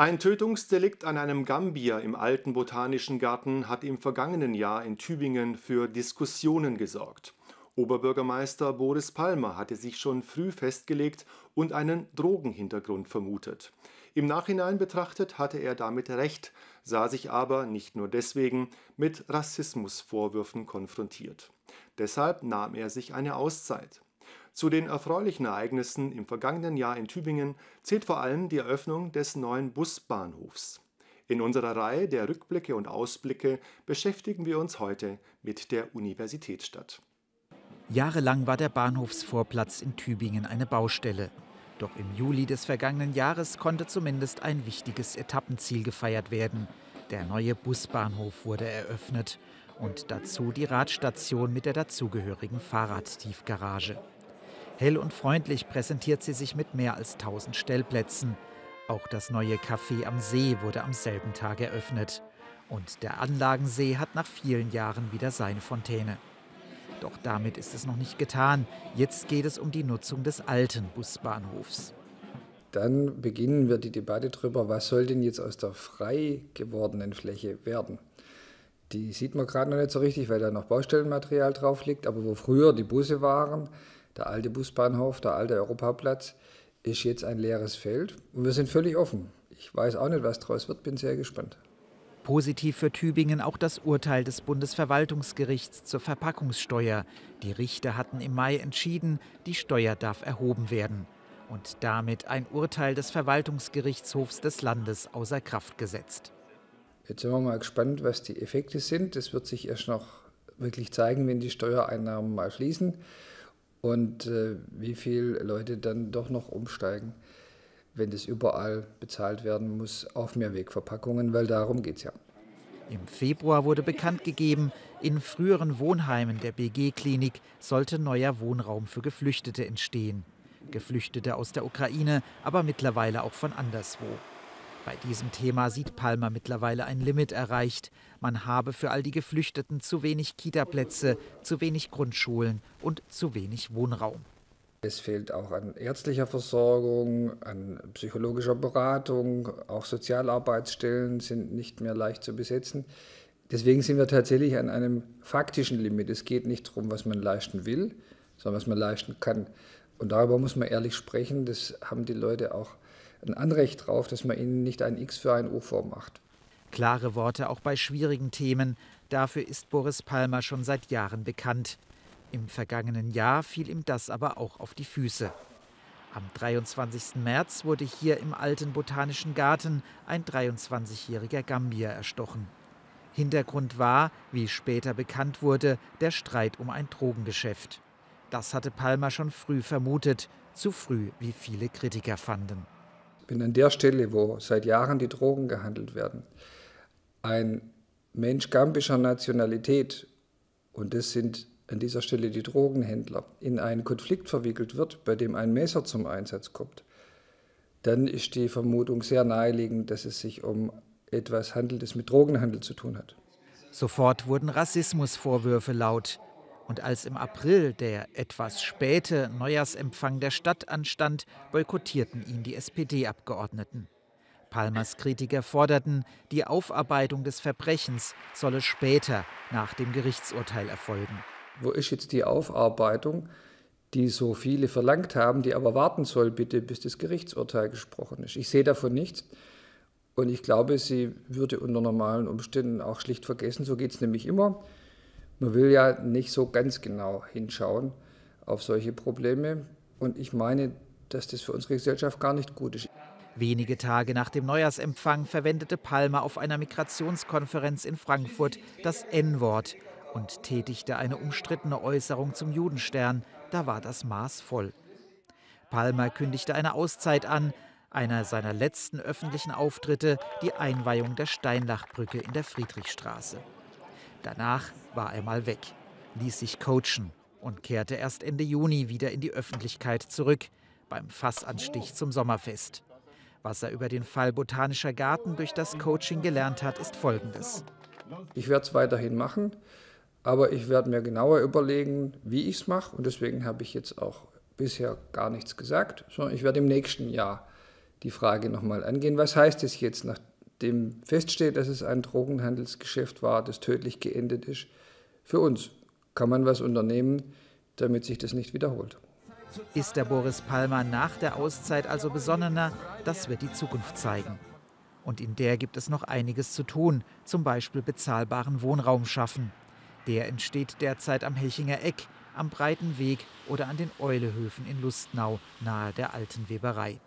Ein Tötungsdelikt an einem Gambier im alten Botanischen Garten hat im vergangenen Jahr in Tübingen für Diskussionen gesorgt. Oberbürgermeister Boris Palmer hatte sich schon früh festgelegt und einen Drogenhintergrund vermutet. Im Nachhinein betrachtet hatte er damit recht, sah sich aber nicht nur deswegen mit Rassismusvorwürfen konfrontiert. Deshalb nahm er sich eine Auszeit. Zu den erfreulichen Ereignissen im vergangenen Jahr in Tübingen zählt vor allem die Eröffnung des neuen Busbahnhofs. In unserer Reihe der Rückblicke und Ausblicke beschäftigen wir uns heute mit der Universitätsstadt. Jahrelang war der Bahnhofsvorplatz in Tübingen eine Baustelle. Doch im Juli des vergangenen Jahres konnte zumindest ein wichtiges Etappenziel gefeiert werden. Der neue Busbahnhof wurde eröffnet und dazu die Radstation mit der dazugehörigen Fahrradtiefgarage. Hell und freundlich präsentiert sie sich mit mehr als 1000 Stellplätzen. Auch das neue Café am See wurde am selben Tag eröffnet. Und der Anlagensee hat nach vielen Jahren wieder seine Fontäne. Doch damit ist es noch nicht getan. Jetzt geht es um die Nutzung des alten Busbahnhofs. Dann beginnen wir die Debatte darüber, was soll denn jetzt aus der frei gewordenen Fläche werden. Die sieht man gerade noch nicht so richtig, weil da noch Baustellenmaterial drauf liegt. Aber wo früher die Busse waren, der alte Busbahnhof, der alte Europaplatz, ist jetzt ein leeres Feld und wir sind völlig offen. Ich weiß auch nicht, was daraus wird, bin sehr gespannt. Positiv für Tübingen auch das Urteil des Bundesverwaltungsgerichts zur Verpackungssteuer. Die Richter hatten im Mai entschieden, die Steuer darf erhoben werden und damit ein Urteil des Verwaltungsgerichtshofs des Landes außer Kraft gesetzt. Jetzt sind wir mal gespannt, was die Effekte sind. Das wird sich erst noch wirklich zeigen, wenn die Steuereinnahmen mal fließen und äh, wie viele Leute dann doch noch umsteigen, wenn das überall bezahlt werden muss, auf Mehrwegverpackungen, weil darum geht es ja. Im Februar wurde bekannt gegeben, in früheren Wohnheimen der BG-Klinik sollte neuer Wohnraum für Geflüchtete entstehen. Geflüchtete aus der Ukraine, aber mittlerweile auch von anderswo. Bei diesem Thema sieht Palmer mittlerweile ein Limit erreicht. Man habe für all die Geflüchteten zu wenig Kitaplätze, zu wenig Grundschulen und zu wenig Wohnraum. Es fehlt auch an ärztlicher Versorgung, an psychologischer Beratung, auch Sozialarbeitsstellen sind nicht mehr leicht zu besetzen. Deswegen sind wir tatsächlich an einem faktischen Limit. Es geht nicht darum, was man leisten will, sondern was man leisten kann. Und darüber muss man ehrlich sprechen. Das haben die Leute auch ein Anrecht darauf, dass man ihnen nicht ein X für ein O vormacht. Klare Worte auch bei schwierigen Themen. Dafür ist Boris Palmer schon seit Jahren bekannt. Im vergangenen Jahr fiel ihm das aber auch auf die Füße. Am 23. März wurde hier im alten Botanischen Garten ein 23-jähriger Gambier erstochen. Hintergrund war, wie später bekannt wurde, der Streit um ein Drogengeschäft. Das hatte Palmer schon früh vermutet, zu früh, wie viele Kritiker fanden wenn an der Stelle, wo seit Jahren die Drogen gehandelt werden, ein Mensch gambischer Nationalität, und das sind an dieser Stelle die Drogenhändler, in einen Konflikt verwickelt wird, bei dem ein Messer zum Einsatz kommt, dann ist die Vermutung sehr naheliegend, dass es sich um etwas handelt, das mit Drogenhandel zu tun hat. Sofort wurden Rassismusvorwürfe laut. Und als im April der etwas späte Neujahrsempfang der Stadt anstand, boykottierten ihn die SPD-Abgeordneten. Palmers Kritiker forderten, die Aufarbeitung des Verbrechens solle später nach dem Gerichtsurteil erfolgen. Wo ist jetzt die Aufarbeitung, die so viele verlangt haben, die aber warten soll, bitte, bis das Gerichtsurteil gesprochen ist? Ich sehe davon nichts. Und ich glaube, sie würde unter normalen Umständen auch schlicht vergessen. So geht es nämlich immer. Man will ja nicht so ganz genau hinschauen auf solche Probleme. Und ich meine, dass das für unsere Gesellschaft gar nicht gut ist. Wenige Tage nach dem Neujahrsempfang verwendete Palmer auf einer Migrationskonferenz in Frankfurt das N-Wort und tätigte eine umstrittene Äußerung zum Judenstern. Da war das Maß voll. Palmer kündigte eine Auszeit an. Einer seiner letzten öffentlichen Auftritte die Einweihung der Steinlachbrücke in der Friedrichstraße. Danach war er mal weg, ließ sich coachen und kehrte erst Ende Juni wieder in die Öffentlichkeit zurück, beim Fassanstich zum Sommerfest. Was er über den Fall Botanischer Garten durch das Coaching gelernt hat, ist folgendes. Ich werde es weiterhin machen, aber ich werde mir genauer überlegen, wie ich es mache. Und deswegen habe ich jetzt auch bisher gar nichts gesagt, sondern ich werde im nächsten Jahr die Frage nochmal angehen, was heißt es jetzt, nachdem feststeht, dass es ein Drogenhandelsgeschäft war, das tödlich geendet ist, für uns? Kann man was unternehmen, damit sich das nicht wiederholt? Ist der Boris Palmer nach der Auszeit also besonnener? Das wird die Zukunft zeigen. Und in der gibt es noch einiges zu tun, zum Beispiel bezahlbaren Wohnraum schaffen. Der entsteht derzeit am Helchinger Eck, am Breiten Weg oder an den Eulehöfen in Lustnau, nahe der alten Weberei.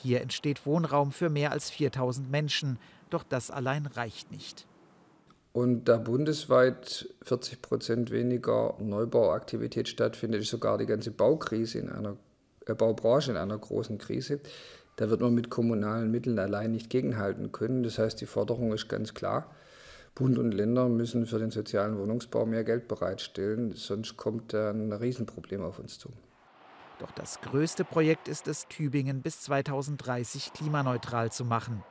Hier entsteht Wohnraum für mehr als 4000 Menschen, doch das allein reicht nicht. Und da bundesweit 40 Prozent weniger Neubauaktivität stattfindet, ist sogar die ganze Baukrise in einer äh, Baubranche in einer großen Krise. Da wird man mit kommunalen Mitteln allein nicht gegenhalten können. Das heißt, die Forderung ist ganz klar. Bund und Länder müssen für den sozialen Wohnungsbau mehr Geld bereitstellen, sonst kommt ein Riesenproblem auf uns zu. Doch das größte Projekt ist es, Tübingen bis 2030 klimaneutral zu machen.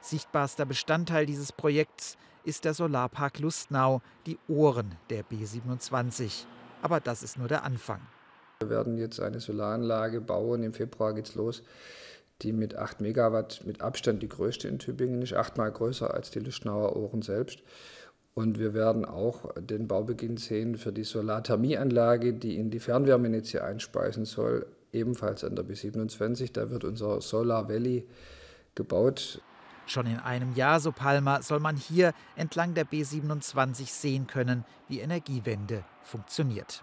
Sichtbarster Bestandteil dieses Projekts ist der Solarpark Lustnau, die Ohren der B27. Aber das ist nur der Anfang. Wir werden jetzt eine Solaranlage bauen, im Februar geht es los, die mit 8 Megawatt mit Abstand die größte in Tübingen ist, achtmal größer als die Lustnauer Ohren selbst. Und wir werden auch den Baubeginn sehen für die Solarthermieanlage, die in die Fernwärmenetze einspeisen soll, ebenfalls an der B27. Da wird unser Solar Valley gebaut. Schon in einem Jahr, so Palmer, soll man hier entlang der B27 sehen können, wie Energiewende funktioniert.